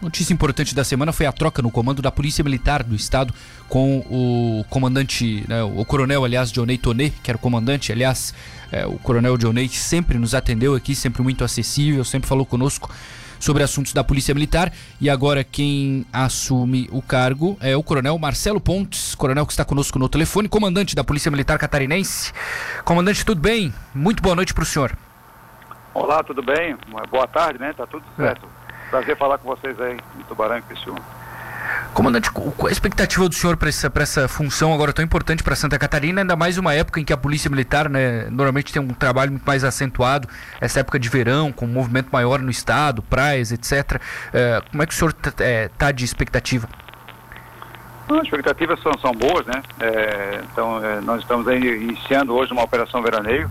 Notícia importante da semana foi a troca no comando da Polícia Militar do Estado com o comandante, né, o coronel, aliás, Dionei Tonê, que era o comandante, aliás, é, o coronel Dionei sempre nos atendeu aqui, sempre muito acessível, sempre falou conosco sobre assuntos da Polícia Militar. E agora quem assume o cargo é o Coronel Marcelo Pontes, coronel que está conosco no telefone, comandante da Polícia Militar Catarinense. Comandante, tudo bem? Muito boa noite para o senhor. Olá, tudo bem? Boa tarde, né? Tá tudo certo. É. Prazer falar com vocês aí em Tubarão e Criciúma. Comandante, qual a expectativa do senhor para essa, essa função agora tão importante para Santa Catarina, ainda mais uma época em que a Polícia Militar né, normalmente tem um trabalho muito mais acentuado, essa época de verão, com um movimento maior no estado, praias, etc. É, como é que o senhor está é, tá de expectativa? As expectativas são, são boas, né? É, então, nós estamos aí iniciando hoje uma operação veraneio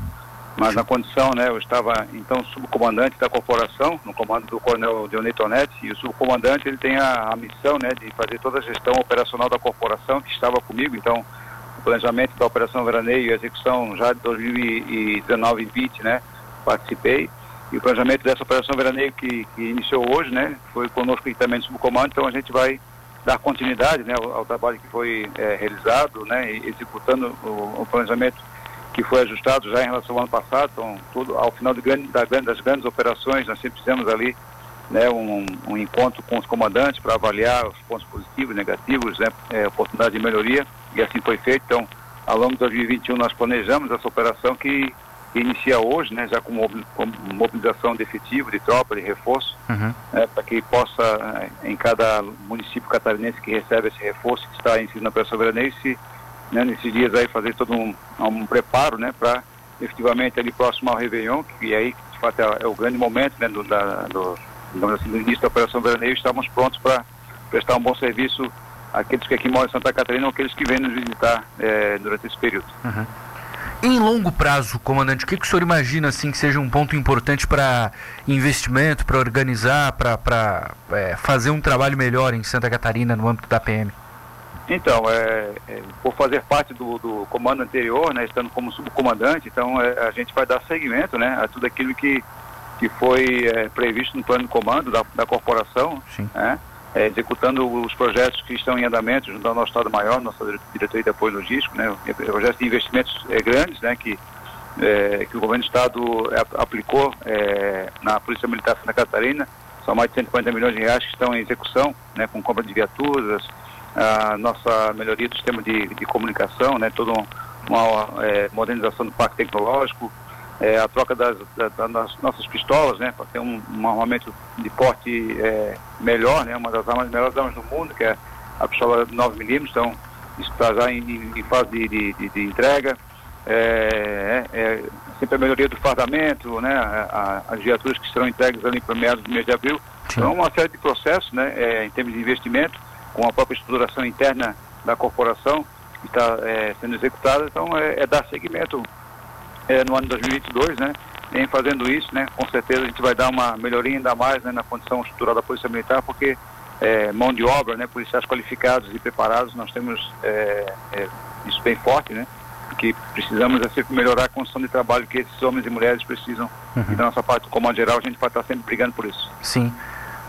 mas na condição, né, eu estava então subcomandante da corporação, no comando do coronel Dionei Tonetti, e o subcomandante ele tem a, a, missão, né, de fazer toda a gestão operacional da corporação, que estava comigo, então o planejamento da operação veraneio e execução já de 2019 e 20, né, participei, e o planejamento dessa operação veraneio que, que iniciou hoje, né, foi conosco também no subcomando, então a gente vai dar continuidade, né, ao, ao trabalho que foi é, realizado, né, executando o, o planejamento que foi ajustado já em relação ao ano passado. Então, tudo, ao final grande, da, das grandes operações, nós sempre fizemos ali né, um, um encontro com os comandantes para avaliar os pontos positivos negativos, né, é, oportunidade de melhoria, e assim foi feito. Então, ao longo de 2021, nós planejamos essa operação que, que inicia hoje, né, já com, mobilização de efetivo, de tropa, de reforço, uhum. né, para que possa, em cada município catarinense que recebe esse reforço, que está inserido na operação veranense, né, nesses dias aí fazer todo um, um preparo, né, para efetivamente ali próximo ao Réveillon, que aí de fato é, é o grande momento, né, do, da, do, assim, do início da Operação Veraneio, estamos prontos para prestar um bom serviço àqueles que aqui moram em Santa Catarina ou aqueles que vêm nos visitar é, durante esse período. Uhum. Em longo prazo, comandante, o que, que o senhor imagina assim que seja um ponto importante para investimento, para organizar, para é, fazer um trabalho melhor em Santa Catarina no âmbito da PM? Então, é, é, por fazer parte do, do, comando anterior, né, estando como subcomandante, então é, a gente vai dar seguimento né, a tudo aquilo que, que foi é, previsto no plano de comando da, da corporação, né, é, executando os projetos que estão em andamento junto ao nosso Estado-Maior, nossa diretoria de apoio logístico, né, projetos de investimentos é, grandes né, que, que o governo do Estado aplicou na Polícia Militar de Santa Catarina, são mais de 150 milhões de reais que estão em execução, né, com compra de viaturas, a nossa melhoria do sistema de, de comunicação, né, toda uma é, modernização do parque tecnológico, é, a troca das, das, das, nossas pistolas, né, para ter um, um, armamento de porte é, melhor, né, uma das armas, melhores armas do mundo, que é a pistola 9mm, então isso está já em, em, fase de, de, de, entrega. É, é, é, sempre a melhoria do fardamento, né, a, a, as viaturas que serão entregues ali para meados do mês de abril. Sim. Então, uma série de processos, né, em termos de investimento, com a própria estruturação interna da corporação que está é, sendo executada. Então, é, é dar seguimento é, no ano de 2022, né? Vem fazendo isso, né? Com certeza a gente vai dar uma melhoria ainda mais né, na condição estrutural da Polícia Militar, porque é, mão de obra, né? Policiais qualificados e preparados, nós temos é, é, isso bem forte, né? Que precisamos é sempre melhorar a condição de trabalho que esses homens e mulheres precisam. Uhum. E da nossa parte, do Comando Geral, a gente vai estar sempre brigando por isso. Sim.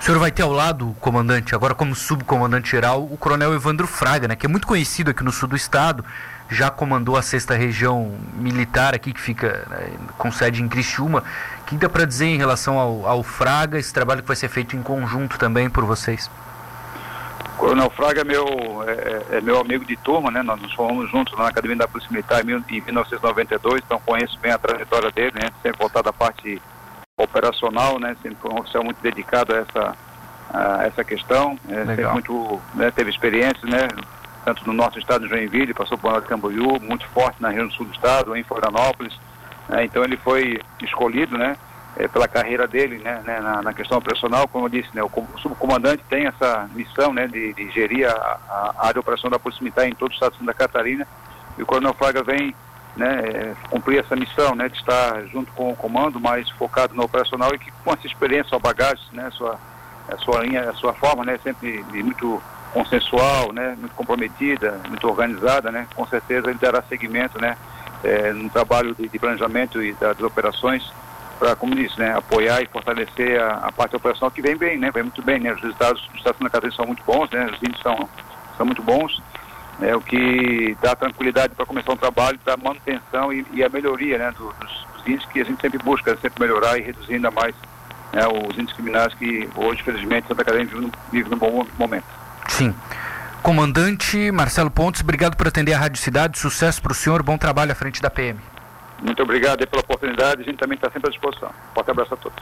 O senhor vai ter ao lado comandante, agora como subcomandante geral, o coronel Evandro Fraga, né, que é muito conhecido aqui no sul do estado, já comandou a sexta região militar aqui, que fica né, com sede em Criciúma. O que dá para dizer em relação ao, ao, Fraga, esse trabalho que vai ser feito em conjunto também por vocês? O Coronel Fraga é meu, é, é, é meu amigo de turma, né? Nós nos formamos juntos na Academia da Polícia Militar em 1992, então conheço bem a trajetória dele, né? Sempre voltado à parte operacional, né? Sempre foi um oficial muito dedicado a essa, a essa questão. É, sempre muito, né, teve experiência, né? Tanto no nosso estado de Joinville, passou por de Camboriú, muito forte na região sul do estado, em Florianópolis. É, então ele foi escolhido, né? É, pela carreira dele, né, né na, na, questão operacional, como eu disse, né, o, subcomandante tem essa missão, né, de, de gerir a, a, área de operação da Polícia Militar em todo o estado de Santa Catarina, e o Coronel Fraga vem né, é, cumprir essa missão, né, de estar junto com o comando, mais focado no operacional e que com essa experiência, sua bagagem, né, sua, a sua linha, a sua forma, né, sempre muito consensual, né, muito comprometida, muito organizada, né, com certeza ele dará seguimento, né, é, no trabalho de, de planejamento e das operações para, como disse, né, apoiar e fortalecer a, a, parte operacional que vem bem, né, vem muito bem, né, os resultados do Estado da Catarina são muito bons, né, os índices são, são muito bons, né, o que dá tranquilidade para começar um trabalho da manutenção e, e a melhoria, né, dos, dos, índices que a gente sempre busca, sempre melhorar e reduzir ainda mais né, os índices criminais que hoje, felizmente, Santa Catarina vive, vive num bom momento. Sim. Comandante Marcelo Pontes, obrigado por atender a Rádio Cidade, sucesso para o senhor, bom trabalho à frente da PM. Muito obrigado pela oportunidade, a gente também está sempre à disposição. Forte abraço a todos.